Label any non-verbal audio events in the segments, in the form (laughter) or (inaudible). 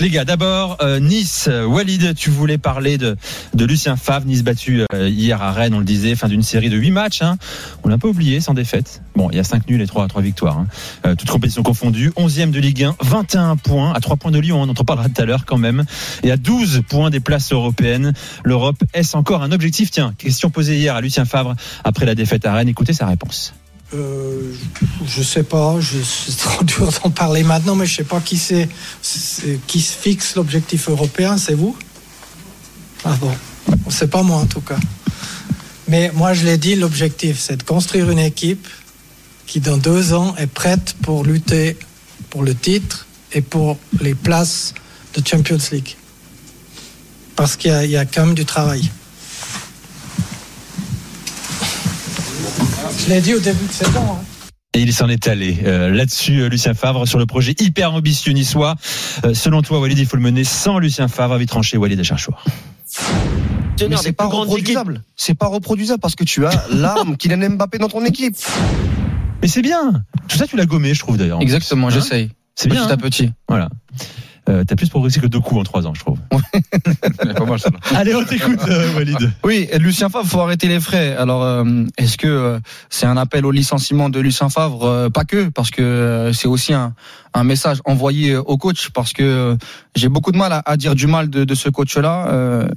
Les gars, d'abord, euh, Nice, euh, Walid, tu voulais parler de, de Lucien Favre, Nice battu euh, hier à Rennes, on le disait, fin d'une série de 8 matchs. Hein. On l'a pas oublié, sans défaite. Bon, il y a 5 nuls et 3, 3 victoires. Hein. Euh, toutes compétitions confondues. 11e de Ligue 1, 21 points, à 3 points de Lyon, on en parlera tout à l'heure quand même. Et à 12 points des places européennes. L'Europe, est-ce encore un objectif? Tiens, question posée hier à Lucien Favre après la défaite à Rennes. Écoutez sa réponse. Euh, je sais pas, c'est trop dur d'en parler maintenant, mais je sais pas qui c'est, qui se fixe l'objectif européen, c'est vous? Ah bon, c'est pas moi en tout cas. Mais moi je l'ai dit, l'objectif c'est de construire une équipe qui dans deux ans est prête pour lutter pour le titre et pour les places de Champions League. Parce qu'il y, a quand même du travail. Je l'ai dit au début de saison. hein. Et il s'en est allé. Euh, Là-dessus, euh, Lucien Favre, sur le projet hyper ambitieux niçois. Euh, selon toi, Walid, il faut le mener sans Lucien Favre. Avis tranché, Walid Acharchour. Mais c'est pas reproduisable. C'est pas reproduisable parce que tu as (laughs) l'arme Kylian Mbappé dans ton équipe. Mais c'est bien. Tout ça, tu l'as gommé, je trouve d'ailleurs. Exactement, Hein j'essaye. C'est bien. Petit à hein petit. Voilà. Euh, T'as plus progressé que deux coups en trois ans, je trouve. (laughs) pas mal ça. Allez, on t'écoute, euh, Walid. Oui, et Lucien Favre, faut arrêter les frais. Alors, euh, est-ce que euh, c'est un appel au licenciement de Lucien Favre? Euh, Pas que, parce que euh, c'est aussi un, un message envoyé euh, au coach, parce que euh, j'ai beaucoup de mal à, à dire du mal de, de ce coach-là, euh,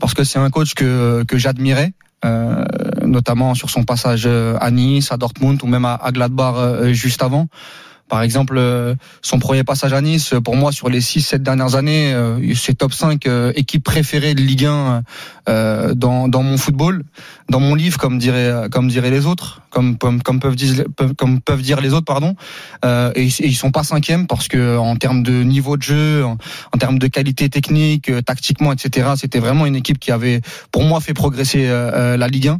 parce que c'est un coach que, que j'admirais. euh, notamment sur son passage à Nice, à Dortmund ou même à, à Gladbach euh, juste avant. Par exemple, euh, son premier passage à Nice, pour moi, sur les 6-7 dernières années, euh, c'est top 5 euh, équipe préférée de Ligue 1 euh, dans, dans mon football, dans mon livre, comme diraient, comme diraient les autres, comme, comme, comme peuvent, dire, comme peuvent dire les autres, pardon. Euh, et, et ils sont pas cinquièmes parce que en termes de niveau de jeu, en, en termes de qualité technique, euh, tactiquement, etc., c'était vraiment une équipe qui avait, pour moi, fait progresser euh, euh, la Ligue 1.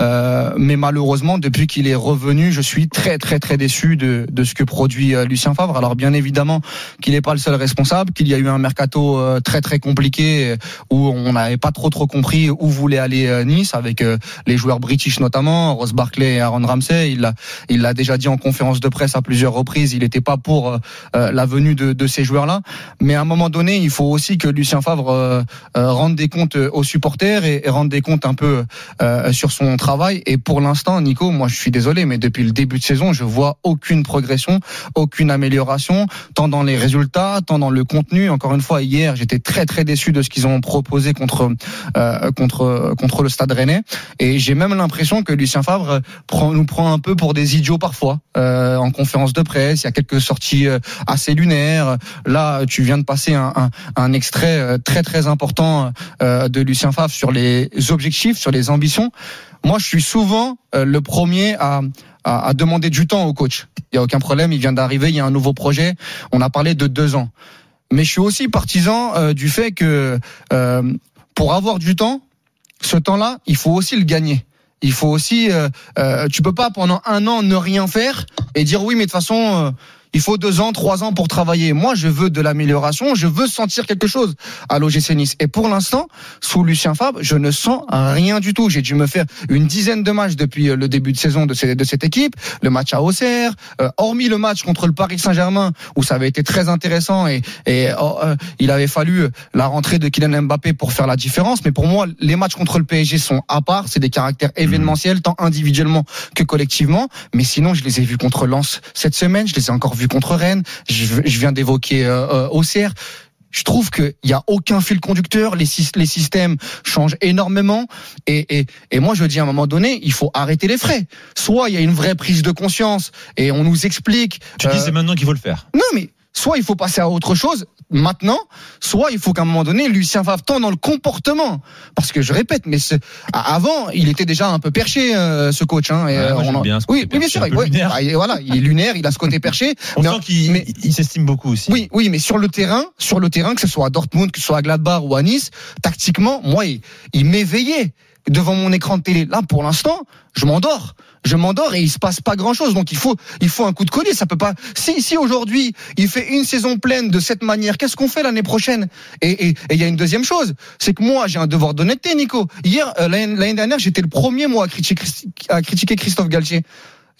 Euh, mais malheureusement, depuis qu'il est revenu, je suis très très très déçu de, de ce que produit euh, Lucien Favre. Alors bien évidemment qu'il n'est pas le seul responsable, qu'il y a eu un mercato euh, très très compliqué où on n'avait pas trop trop compris où voulait aller Nice avec les joueurs british notamment, Ross Barkley et Aaron Ramsey. Il l'a il l'a déjà dit en conférence de presse à plusieurs reprises. Il n'était pas pour la venue de, de ces joueurs-là. Mais à un moment donné, il faut aussi que Lucien Favre rende des comptes aux supporters et, et rende des comptes un peu sur son Et pour l'instant, Nico, moi je suis désolé, mais depuis le début de saison, je vois aucune progression, aucune amélioration, tant dans les résultats, tant dans le contenu. Encore une fois, hier, j'étais très très déçu de ce qu'ils ont proposé contre euh, contre contre le Stade Rennais. Et j'ai même l'impression que Lucien Favre prend, nous prend un peu pour des idiots parfois euh, en conférence de presse. Il y a quelques sorties euh, assez lunaires. Là, tu viens de passer un, un, un extrait euh, très très important euh, de Lucien Favre sur les objectifs, sur les ambitions. Moi, je suis souvent euh, le premier à, à, à demander du temps au coach. Il y a aucun problème. Il vient d'arriver. Il y a un nouveau projet. On a parlé de deux ans. Mais je suis aussi partisan euh, du fait que euh, pour avoir du temps, ce temps-là, il faut aussi le gagner. Il faut aussi, euh, euh, tu peux pas pendant un an ne rien faire et dire oui, mais de toute façon, euh, il faut deux ans, trois ans pour travailler. Moi, je veux de l'amélioration, je veux sentir quelque chose à l'OGC Nice. Et pour l'instant, sous Lucien Fabre, je ne sens rien du tout. J'ai dû me faire une dizaine de matchs depuis euh, le début de saison de, ces- de cette équipe. Le match à Auxerre, euh, hormis le match contre le Paris Saint-Germain où ça avait été très intéressant et, et oh, euh, il avait fallu la rentrée de Kylian Mbappé pour faire la différence. Mais pour moi, les matchs contre le PSG sont à part. C'est des caractères événementiels, tant individuellement que collectivement. Mais sinon, je les ai vus contre Lens cette semaine. Je les ai encore vus contre Rennes. Je, je viens d'évoquer euh, euh, Auxerre. Je trouve qu'il n'y a aucun fil conducteur, les, syst- les systèmes changent énormément. Et, et, et moi, je dis à un moment donné, il faut arrêter les frais. Soit il y a une vraie prise de conscience et on nous explique. Tu dis euh, c'est maintenant qu'il faut le faire. non, mais soit il faut passer à autre chose maintenant, soit il faut qu'à un moment donné, Lucien Favre tend dans le comportement. Parce que je répète, mais ce- avant, il était déjà un peu perché, euh, ce coach. Hein, et, moi, euh, en- bien ce oui, bien sûr. ouais, bah, et voilà, il est lunaire, il a ce côté perché. On mais- sent qu'il mais- s'estime beaucoup aussi. oui, oui, mais sur le terrain, sur le terrain, que ce soit à Dortmund, que ce soit à Gladbach ou à Nice, tactiquement, moi, il, il m'éveillait devant mon écran de télé. Là, pour l'instant, je m'endors. Je m'endors et il se passe pas grand chose. Donc il faut, il faut un coup de collier. Ça peut pas. Si, si aujourd'hui il fait une saison pleine de cette manière, qu'est-ce qu'on fait l'année prochaine? Et et- et il y a une deuxième chose, c'est que moi j'ai un devoir d'honnêteté, Nico. Hier, euh, l'année l'année dernière, j'étais le premier moi à critiquer, à critiquer Christophe Galtier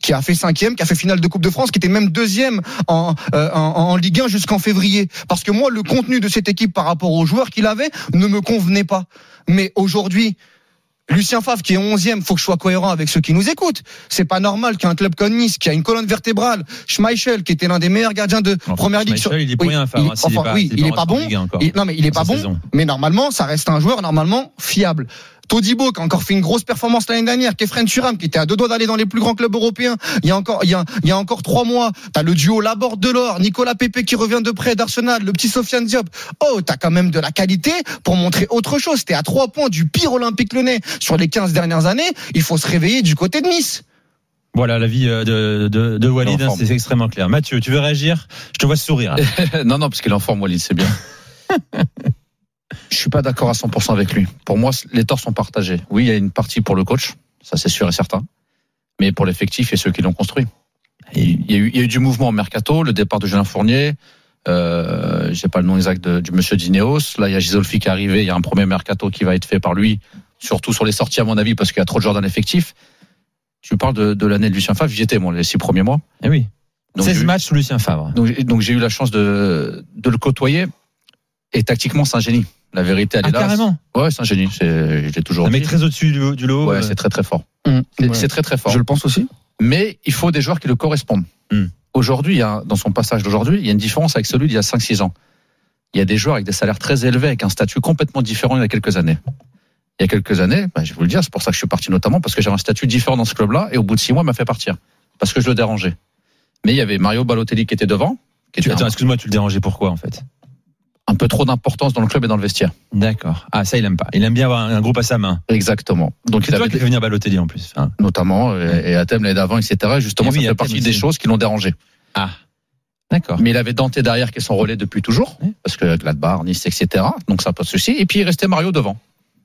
qui a fait cinquième, qui a fait finale de Coupe de France, qui était même deuxième en, euh, en, en Ligue 1 jusqu'en février. Parce que moi, le contenu de cette équipe par rapport aux joueurs qu'il avait ne me convenait pas. Mais aujourd'hui, Lucien Favre qui est 11e, faut que je sois cohérent avec ceux qui nous écoutent. C'est pas normal qu'un club comme Nice, qui a une colonne vertébrale, Schmeichel, qui était l'un des meilleurs gardiens de Enfin, première ligue, Schmeichel, il est Oui, Favre, il- hein, s'il est enfin, pas- oui, il est pas bon. Il- non mais il est pas bon. saison. Mais normalement, ça reste un joueur normalement fiable. Todibo qui a encore fait une grosse performance l'année dernière, Kefren Turam qui était à deux doigts d'aller dans les plus grands clubs européens. Il y a encore, il y a, il y a encore trois mois, t'as le duo Laborde de l'or, Nicolas Pepe qui revient de près d'Arsenal, le petit Sofiane Diop. Oh, t'as quand même de la qualité pour montrer autre chose. T'es à trois points du pire Olympique Lyonnais sur les 15 dernières années. Il faut se réveiller du côté de Nice. Voilà l'avis euh, de, de, de Walid, hein, c'est extrêmement clair. Mathieu, tu veux réagir? Je te vois sourire. (laughs) non, non, parce qu'il est en forme, Walid, c'est bien. (laughs) Je suis pas d'accord à 100% avec lui. Pour moi, les torts sont partagés. Oui, il y a une partie pour le coach, ça c'est sûr et certain, mais pour l'effectif et ceux qui l'ont construit. Et Il y, a eu, il y a eu du mouvement au mercato, le départ de Julien Fournier. Euh, j'ai pas le nom exact de- du monsieur Dineos. Là, il y a Gisolfi qui est arrivé. Il y a un premier mercato qui va être fait par lui, surtout sur les sorties à mon avis, parce qu'il y a trop de joueurs dans l'effectif. Tu parles de, de l'année de Lucien Favre. J'y étais moi les six premiers mois. Eh oui. Donc, 16 j'ai eu- matchs sous Lucien Favre. donc, j'ai- donc j'ai eu la chance de, de le côtoyer. Et tactiquement, c'est un génie. La vérité, elle Ah, est là. carrément. Ouais, c'est un génie. C'est, je l'ai toujours Un mec dit. très au-dessus du, du lot. Ouais, euh, c'est très très fort. Mmh. C'est, Ouais. c'est très très fort. Je le pense aussi. Mais il faut des joueurs qui le correspondent. Hmm. Aujourd'hui, il y a, dans son passage d'aujourd'hui, il y a une différence avec celui d'il y a 5-6 ans. Il y a des joueurs avec des salaires très élevés, avec un statut complètement différent il y a quelques années. Il y a quelques années, bah, je vais vous le dire, c'est pour ça que je suis parti notamment, parce que j'avais un statut différent dans ce club-là, et au bout de 6 mois, il m'a fait partir. Parce que je le dérangeais. Mais il y avait Mario Balotelli qui était devant, qui Tu, était attends, un, excuse-moi, tu le dérangeais pourquoi en fait? Un peu trop d'importance dans le club et dans le vestiaire. D'accord. Ah, ça, il aime pas. Il aime bien avoir un, un groupe à sa main. Exactement. Donc il toi avait fait venir Balotelli en plus. Enfin, notamment, et, et à Thème l'année d'avant, etc. Justement, Eh oui, ça fait partie des choses qui l'ont dérangé. ah. D'accord. Mais il avait Dante derrière qui est son relais depuis toujours, Oui. parce que Gladbach, Nice, etc. Donc ça pas de souci. Et puis il restait Mario devant,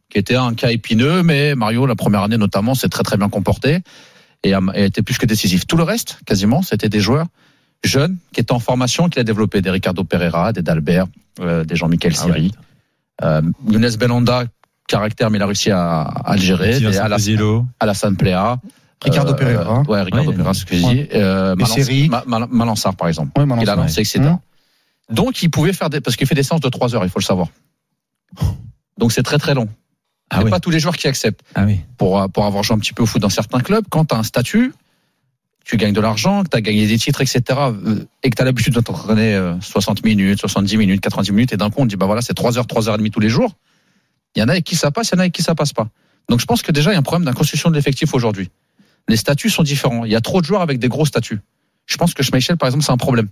qui était un cas épineux, mais Mario la première année notamment s'est très très bien comporté et a, et a été plus que décisif. Tout le reste, quasiment, c'était des joueurs jeunes qui étaient en formation, qu'il a développé, des Ricardo Pereira, des Dalbert, euh, des Jean-Michel Ah Siri, euh, Younes Belanda, caractère, mais il a réussi à, à le gérer, Vincent Alassane, Posiello. Alassane Plea, Ricardo euh, Pereira. ouais, Ricardo Ouais, Pereira, ce que je dis, euh, Mal- Malansar par exemple Ouais, maintenant, qu'il a lancé, etc. Mmh. Donc, il pouvait faire des, parce qu'il fait des séances de 3 heures, il faut le savoir. (laughs) Donc, c'est très très long. Ah oui. pas tous les joueurs qui acceptent. Ah oui. Pour, pour avoir joué un petit peu au foot dans certains clubs, quand tu as un statut, tu gagnes de l'argent, que tu as gagné des titres, etc., euh, et que tu as l'habitude de t'entraîner euh, 60 minutes, 70 minutes, 90 minutes, et d'un coup, on te dit, bah voilà, c'est 3 heures, 3 heures et demie tous les jours. Il y en a avec qui ça passe, il y en a avec qui ça passe pas. Donc, je pense que déjà, il y a un problème d'inconstruction de l'effectif aujourd'hui. Les statuts sont différents. Il y a trop de joueurs avec des gros statuts. Je pense que Schmeichel, par exemple, c'est un problème.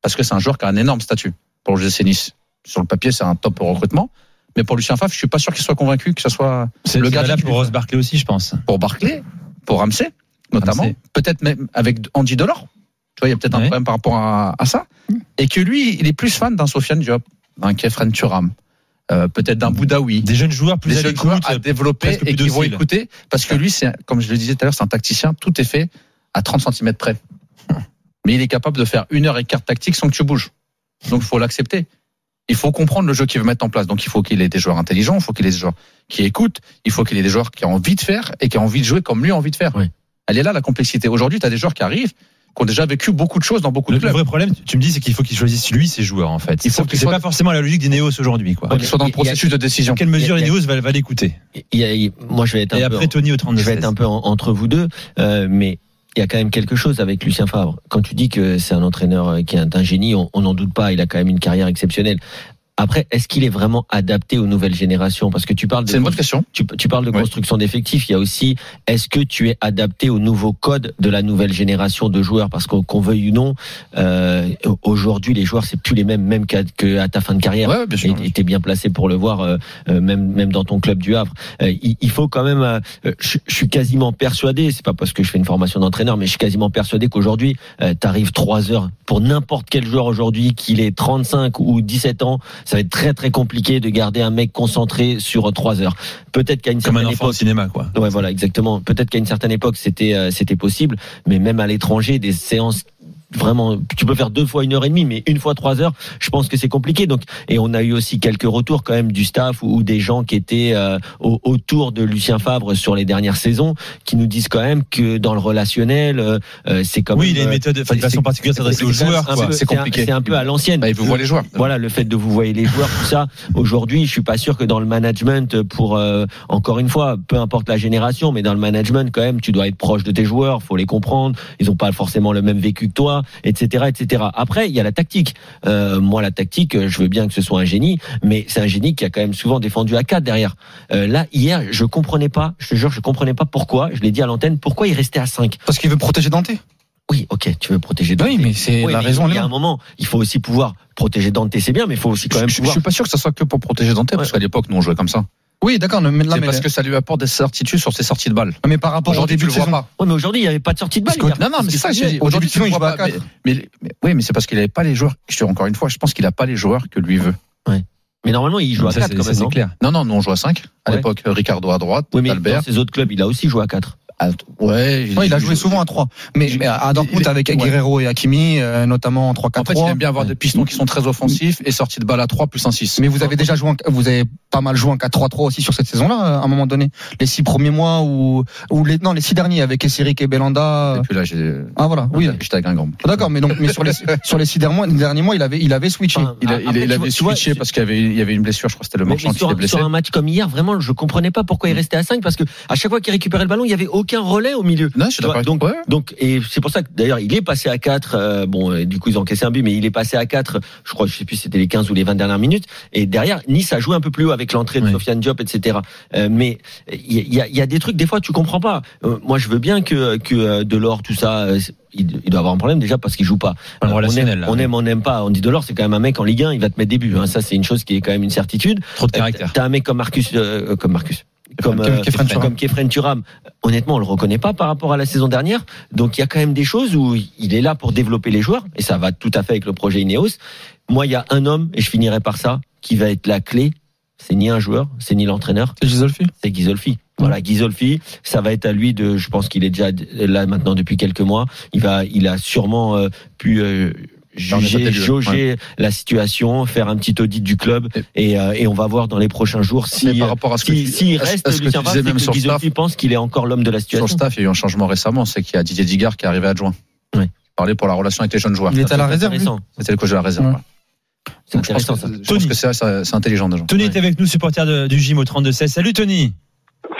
Parce que c'est un joueur qui a un énorme statut. Pour le GC Nice, sur le papier, c'est un top recrutement. Mais pour Lucien Favre, je suis pas sûr qu'il soit convaincu que ce soit C'est le gardien là pour Ross Barkley aussi, je pense. pour Barclay, pour Ramsey, notamment. Ramsey. Peut-être même avec Andy Delors. Tu vois, il y a peut-être un problème par rapport à, à ça. Et que lui, il est plus fan d'un Sofiane Diop, d'un Kefren Turam, euh, peut-être d'un Boudaoui. Des jeunes joueurs plus Des à jeunes joueurs à développer et qui vont écouter. Parce que lui, c'est, comme je le disais tout à l'heure, c'est un tacticien. Tout est fait à 30 cm près. (laughs) Mais il est capable de faire une heure et quart tactique sans que tu bouges. Donc, il faut l'accepter. Il faut comprendre le jeu qu'il veut mettre en place. Donc, il faut qu'il ait des joueurs intelligents, il faut qu'il ait des joueurs qui écoutent, il faut qu'il ait des joueurs qui ont envie de faire et qui ont envie de jouer comme lui a envie de faire. Oui. Elle est là, la complexité. Aujourd'hui, tu as des joueurs qui arrivent, qui ont déjà vécu beaucoup de choses dans beaucoup Le, de le clubs. vrai problème, tu me dis, c'est qu'il faut qu'il choisisse lui ses joueurs en fait. Il faut que c'est soit- pas forcément la logique d'Ineos aujourd'hui quoi. Soient dans le a- processus de décision. Dans quelle mesure a- Ineos va, va l'écouter Il y a- il- moi, je vais être un Et peu. après Tony au 32 je vais être un peu en- entre vous deux, euh, mais il y a quand même quelque chose avec Lucien Favre. Quand tu dis que c'est un entraîneur euh, qui est un, génie, on on n'en doute pas. Il a quand même une carrière exceptionnelle. Après, est-ce qu'il est vraiment adapté aux nouvelles générations? Parce que tu parles de C'est une bonne question. tu, tu parles de construction d'effectifs. Il y a aussi, est-ce que tu es adapté au nouveau code de la nouvelle génération de joueurs? Parce qu'on qu'on veuille ou non, euh, aujourd'hui les joueurs c'est plus les mêmes, même qu'à que à ta fin de carrière. Ouais, bien sûr. Et t'es bien placé pour le voir, euh, euh, même même dans ton club du Havre. Euh, il, il faut quand même. euh, je, je suis quasiment persuadé. C'est pas parce que je fais une formation d'entraîneur, mais je suis quasiment persuadé qu'aujourd'hui, euh, t'arrives trois heures pour n'importe quel joueur aujourd'hui, qu'il ait 35 ou 17 ans, ça va être très très compliqué de garder un mec concentré sur trois heures. Peut-être qu'à une Comme un certaine enfant au époque. cinéma, quoi. Ouais, voilà, exactement. Peut-être qu'à une certaine époque, c'était euh, c'était possible, mais même à l'étranger, des séances vraiment, tu peux faire deux fois une heure et demie, mais une fois trois heures, je pense que c'est compliqué. Donc, et on a eu aussi quelques retours quand même du staff ou, ou des gens qui étaient euh, au- autour de Lucien Favre sur les dernières saisons, qui nous disent quand même que dans le relationnel, euh, euh, c'est quand Oui, même. il a une euh, méthode, enfin, une c'est- façon particulière de s'adresser aux joueurs, C'est compliqué. C'est un peu à l'ancienne. Bah, il vous voit les joueurs. Voilà, le fait de vous voyer les joueurs, tout ça. Aujourd'hui, je suis pas sûr que dans le management, pour euh, encore une fois, peu importe la génération, mais dans le management, quand même, tu dois être proche de tes joueurs, faut les comprendre. Ils ont pas forcément le même vécu que toi, etc., etc. Après, il y a la tactique. Euh, moi, la tactique, je veux bien que ce soit un génie, mais c'est un génie qui a quand même souvent défendu à 4 derrière. Euh, là, hier, je comprenais pas. Je te jure, je comprenais pas pourquoi. Je l'ai dit à l'antenne. Pourquoi il restait à 5 Parce qu'il veut protéger Dante. Oui, ok, tu veux protéger. Oui, Dante. mais c'est Oui, la mais raison. Il y a un moment, il faut aussi pouvoir protéger Dante, c'est bien, mais il faut aussi quand Je, même je- je pouvoir. suis pas sûr que ça soit que pour protéger Dante, parce qu'à l'époque, nous on jouait comme ça. Oui, d'accord. Mais là, mais, parce que ça lui apporte des certitudes sur ses sorties de balles. mais par rapport au Aujourd'hui, début tu le vois pas. Ouais, mais aujourd'hui, il n'y avait pas de sortie de balle. Que-. Non, non, mais c'est ça j'ai. Au début Aujourd'hui, de tu le vois pas. Mais, mais- mais- oui, mais c'est parce qu'il avait pas les joueurs. Je te dis encore une fois, je pense qu'il a pas les joueurs que lui veut. Mais normalement, il joue à Ça, 4 c'est- quand ça, même. c'est clair. Non, non, nous on joue à 5. À Ouais. l'époque, Ricardo à droite, Oui, mais dans ses autres clubs, il a aussi joué à 4. Ah, ouais, Ouais, il a joué souvent à 3. Mais, mais à Dortmund avec ouais. Guerrero et Hakimi, euh, notamment en 3-4-3. En fait, il aime bien avoir des pistons qui sont très offensifs et sorties de balle à 3 plus un 6. Mais vous avez déjà joué, en- vous avez pas mal joué en 4-3-3 aussi sur cette saison-là, à un moment donné. Les six premiers mois ou, ou les, non, les six derniers avec Esseric et Belanda. Et puis là, j'ai. Ah voilà, oui. J'étais à Guingamp. D'accord, mais donc, mais sur les, (laughs) sur les six derniers mois, les derniers mois, il avait, il avait switché. Enfin, Il, a- Après, il, avait vois- switché vois, parce qu'il y avait, il y avait une blessure, je crois que c'était le marchand qui était blessé. sur un match comme hier, vraiment, je comprenais pas pourquoi il restait à 5 parce que à chaque fois qu'il récupérait le ballon, il y avait aucun relais au milieu. Non, je suis d'accord donc. Ouais. donc, et c'est pour ça que d'ailleurs, il est passé à 4 euh, bon, du coup, ils ont encaissé un but, mais il est passé à 4 Je crois, je sais plus, si c'était les 15 ou les 20 dernières minutes. Et derrière, Nice a joué un peu plus haut avec l'entrée de. Sofiane Diop, etc. Euh, mais il y a, il y a des trucs, des fois, tu comprends pas. Euh, moi, je veux bien que que Delors, tout ça. il, doit avoir un problème déjà parce qu'il joue pas. On, aime, là, on ouais. aime, on n'aime pas. On dit Delors, c'est quand même un mec en Ligue 1, il va te mettre des buts. Hein. Ça, c'est une chose qui est quand même une certitude. Trop de caractère. T'as un mec comme Marcus, euh, comme Marcus. Comme, Comme euh, Kefren Turam. comme Kefren Turam. Honnêtement, on le reconnaît pas par rapport à la saison dernière. Donc, il y a quand même des choses où il est là pour développer les joueurs. Et ça va tout à fait avec le projet Ineos. Moi, il y a un homme, et je finirai par ça, qui va être la clé. C'est ni un joueur, c'est ni l'entraîneur, C'est Gisolfi. c'est Ghisolfi. Voilà, Ghisolfi, ça va être à lui de, je pense qu'il est déjà là maintenant depuis quelques mois. Il va, il a sûrement euh, pu euh, juger, jauger la situation, faire un petit audit du club, et, euh, et on va voir dans les prochains jours si, Mais par rapport à ce que si, tu- s'il à ce- reste à ce que Lucien Favre, même que sur staff. pense qu'il est encore l'homme de la Sur situation. le staff, il y a eu un changement récemment, c'est qu'il y a Didier Digard qui est arrivé adjoint. Oui. Parler pour la relation avec les jeunes joueurs. Il est à la réserve. C'était le coach de la réserve. Ouais. ouais. C'est Donc, je pense intéressant que- ça. Je pense Tony. que c'est intelligent déjà. Tony Ouais. est avec nous, supporter de- du gym au 32-16. Salut Tony.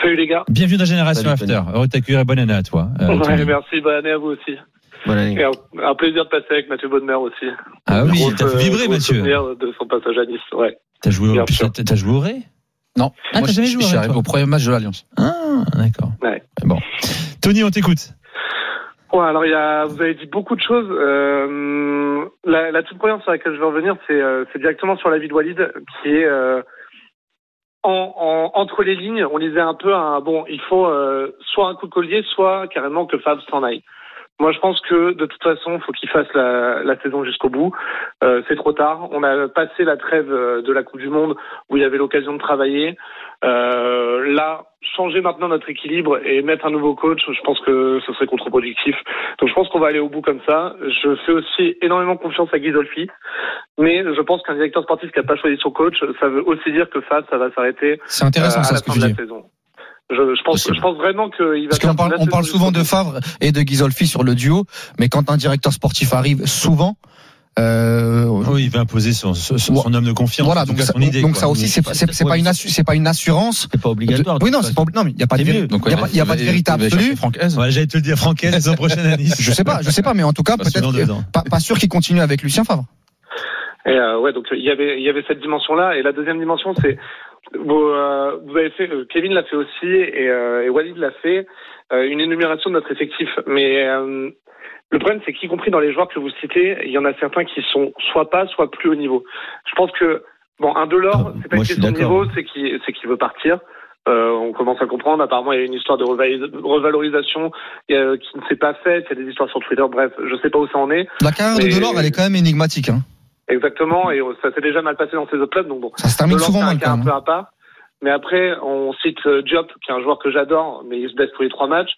Salut les gars. Bienvenue dans Génération Salut, After. Heureux de t'accueillir et bonne année à toi. euh, Ouais, merci, bonne année à vous aussi. Bonne année. Et un, un plaisir de passer avec Mathieu Bonnemer aussi. Ah oui, t'as fait euh, vibrer, Mathieu. de son passage à Nice, ouais. T'as joué, au- t'as joué au Ré? Non, Ah, moi t'as jamais joué arrivé toi au premier match de l'Alliance. Ah, d'accord. Ouais. Bon. Tony, on t'écoute. Ouais, alors il y a, vous avez dit beaucoup de choses. Euh, la, la toute première sur laquelle je veux revenir, c'est euh, directement sur la vie de Walid, qui est euh, en, en- entre les lignes. On lisait un peu un bon, il faut euh, soit un coup de collier, soit carrément que Fab s'en aille. Moi, je pense que de toute façon, il faut qu'il fasse la, la saison jusqu'au bout. Euh, c'est trop tard. On a passé la trêve euh, de la Coupe du Monde où il y avait l'occasion de travailler. Euh, là, changer maintenant notre équilibre et mettre un nouveau coach, je pense que ce serait contre-productif. Donc je pense qu'on va aller au bout comme ça. Je fais aussi énormément confiance à Ghisolfi, mais je pense qu'un directeur sportif qui n'a pas choisi son coach, ça veut aussi dire que Fab, ça va s'arrêter C'est intéressant euh, à ça la ce que fin de la saison. Je, je pense, Possible. je pense vraiment qu'il va Parce qu'on parle, on souvent de. Favre et de Gisolfi sur le duo, mais quand un directeur sportif arrive souvent, euh, Oui, il va imposer son, son, son homme de confiance. voilà, donc cas, ça, son idée. donc quoi. ça aussi c'est pas, c'est, pas une c'est pas une assurance. C'est pas obligatoire. de- oui non, c'est pas, non mais il y a pas de, C'est véri- mieux. Donc, il y a pas, il y a pas de vérité absolue. Ouais, j'allais te le dire, Francaise, la prochaine (laughs) Nice. Je sais pas, je sais pas, mais en tout cas Pas peut-être pas, pas sûr qu'il continue avec Lucien Favre. Et euh, ouais, donc il y avait il y avait cette dimension-là. Et la deuxième dimension, c'est vous, euh, vous avez fait, euh, Kevin l'a fait aussi et, euh, et Walid l'a fait, euh, une énumération de notre effectif. Mais euh, le problème, c'est qu'y compris dans les joueurs que vous citez, il y en a certains qui sont soit pas, soit plus haut niveau. Je pense que bon, un Delors, Ah, c'est pas une question de niveau, c'est qu'il c'est qu'il veut partir. Euh, on commence à comprendre. Apparemment, il y a une histoire de revalorisation euh, qui ne s'est pas faite. Il y a des histoires sur Twitter. Bref, je sais pas où ça en est. La carrière de Delors, elle est quand même énigmatique. Hein. Exactement. Et euh, ça s'est déjà mal passé dans ces autres clubs. Donc bon, Ça se termine souvent un mal un même. peu à part. Mais après, on cite euh, Diop, qui est un joueur que j'adore, mais il se blesse tous les trois matchs.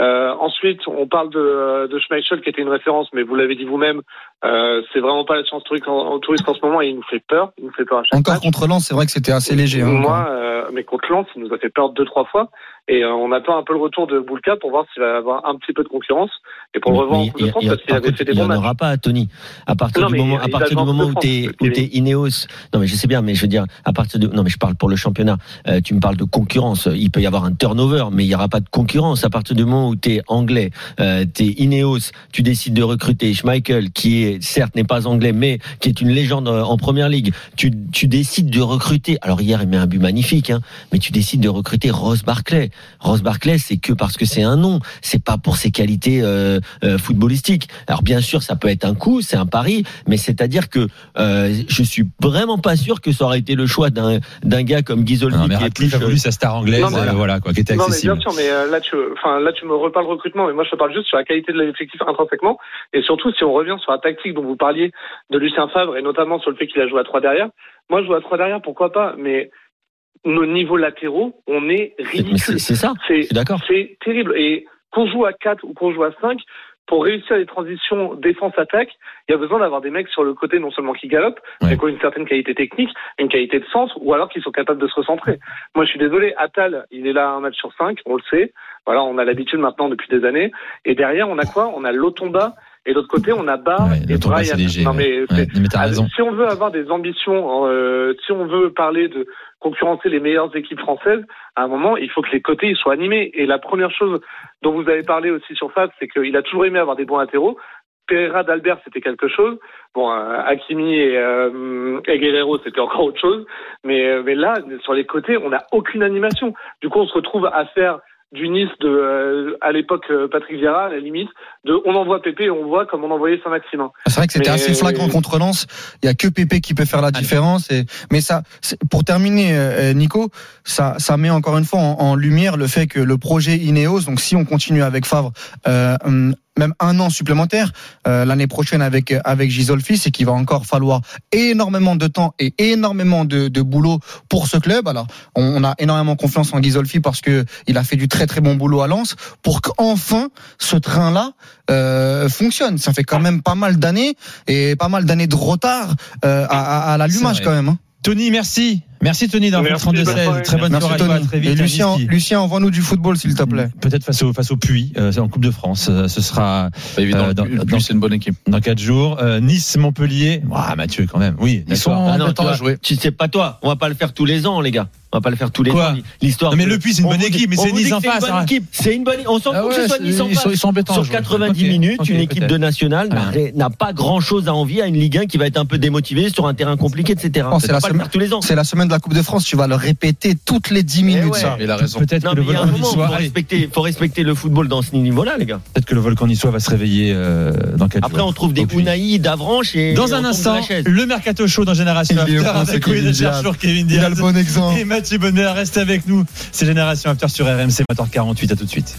Euh, ensuite, on parle de, de Schmeichel, qui était une référence, mais vous l'avez dit vous-même, euh, c'est vraiment pas la chance touriste en, en touriste en ce moment et il nous fait peur. Il nous fait peur à chaque Encore match. contre Lens, c'est vrai que c'était assez léger. hein, Moi, euh, mais contre Lens, il nous a fait peur deux, trois fois. Et euh, on attend un peu le retour de Boulka pour voir s'il va avoir un petit peu de concurrence. Et pour le revoir en Coupe de il- France, il- parce qu'il par avait contre, fait des il y bons en aura pas, Tony. À partir du moment, à partir du en moment où t'es, où t'es Ineos. Non, mais je sais bien, mais je veux dire, à partir de, non, mais je parle pour le championnat. Euh, tu me parles de concurrence. Il peut y avoir un turnover, mais il y aura pas de concurrence. À partir du moment où t'es anglais, euh, t'es Ineos, tu décides de recruter Schmeichel, qui est, certes, n'est pas anglais, mais qui est une légende en première ligue. Tu, tu décides de recruter. Alors hier, il met un but magnifique, hein, mais tu décides de recruter Ross Barclay. Ross Barclay, c'est que parce que c'est un nom. C'est pas pour ses qualités euh, euh, footballistiques. Alors bien sûr, ça peut être un coup, c'est un pari, mais c'est-à-dire que euh, je suis vraiment pas sûr que ça aurait été le choix d'un d'un gars comme Ghisolfi Non, mais qui est Radcliffe plus, a voulu sa star anglaise, Non, mais- euh, voilà, quoi, qui était Non, mais accessible. bien sûr, mais euh, là, tu, enfin, là, tu me reparles recrutement, mais moi, je te parle juste sur la qualité de l'effectif intrinsèquement. Et surtout, si on revient sur la tactique dont vous parliez de Lucien Favre, et notamment sur le fait qu'il a joué à trois derrière. Moi, jouer à trois derrière, pourquoi pas, mais nos niveaux latéraux, on est ridicule. c'est ça. C'est d'accord. c'est terrible. Et qu'on joue à 4 ou qu'on joue à 5, pour réussir les transitions défense-attaque, il y a besoin d'avoir des mecs sur le côté non seulement qui galopent, Ouais. mais qui ont une certaine qualité technique, une qualité de centre, ou alors qui sont capables de se recentrer. Moi, je suis désolé, Attal, il est là un match sur 5, on le sait. Voilà, on a l'habitude maintenant depuis des années. Et derrière, on a quoi? On a Lotomba. Et de l'autre côté, on a Barr Ouais, et Brian. léger, non, mais Ouais, mais ah, raison. si on veut avoir des ambitions, euh, si on veut parler de concurrencer les meilleures équipes françaises, à un moment, il faut que les côtés ils soient animés. Et la première chose dont vous avez parlé aussi sur Fab, c'est qu'il a toujours aimé avoir des bons latéraux. Pereira d'Albert, c'était quelque chose. Bon, euh, Hakimi et, euh, et Guerrero, c'était encore autre chose. Mais, euh, mais là, sur les côtés, on n'a aucune animation. Du coup, on se retrouve à faire du Nice de, euh, à l'époque, euh, Patrick Vieira, à la limite, de on envoie Pépé et on voit comme on envoyait Saint-Maximin. C'est vrai que c'était assez flagrant contre Lens. Il y a que Pépé qui peut faire la différence. Et, mais ça, pour terminer, euh, Nico, ça, ça met encore une fois en, en lumière le fait que le projet Ineos, donc si on continue avec Favre, euh, hum, même un an supplémentaire euh, l'année prochaine avec avec Gisolfi, c'est qu'il va encore falloir énormément de temps et énormément de, de boulot pour ce club. Alors, on, on a énormément confiance en Gisolfi parce que il a fait du très très bon boulot à Lens pour qu'enfin ce train-là euh, fonctionne. Ça fait quand même pas mal d'années et pas mal d'années de retard euh, à, à, à l'allumage quand même. hein. Tony, merci. Merci Tony dans le Merci, 32 bonne 16. soirée. Très bonne Merci soirée à toi. Tony. Très vite. Et Lucien. Lucien, envoie-nous du football s'il te plaît. Peut-être face au face au Puy, euh, c'est en Coupe de France. euh, ce sera Pas évident. Euh, dans- c'est une bonne équipe. dans quatre jours. Euh, nice Montpellier. Ah Mathieu quand même. Oui. Ils sont Ah non, même temps tu à vois, jouer. Tu sais pas toi, on va pas le faire tous les ans, les gars. On va pas le faire tous les Quoi ans. L'histoire. Non, mais que- le Puy, c'est une on bonne équipe, mais c'est Nice que en c'est une face, bonne équipe. C'est une bonne. On s'en Ah fout que ouais, ce soit Nice en face. ils sont embêtants, Sur je vois. 90 Ok, minutes, une équipe de nationale n'a- Ouais. n'a pas grand chose à envier à une Ligue 1 qui va être un peu démotivée sur un terrain compliqué, etc. Oh, On c'est la pas le semaine- faire tous les ans. C'est la semaine de la Coupe de France, tu vas le répéter toutes les 10 minutes ouais. ça. Il a raison. Peut-être que le mais il y a un volcan moment, niçois. faut respecter, faut respecter le football dans ce niveau-là, les gars. Peut-être que le volcan niçois va se réveiller euh, dans quatre Après, jours. on trouve des. Unai, d'Avranches et. Dans un instant, la chaise. le mercato chaud dans Génération Il avec Kevin Il a le bon exemple. Mathieu Bonnet. Reste avec nous. C'est Génération After sur RMC, 20h48. À tout de suite.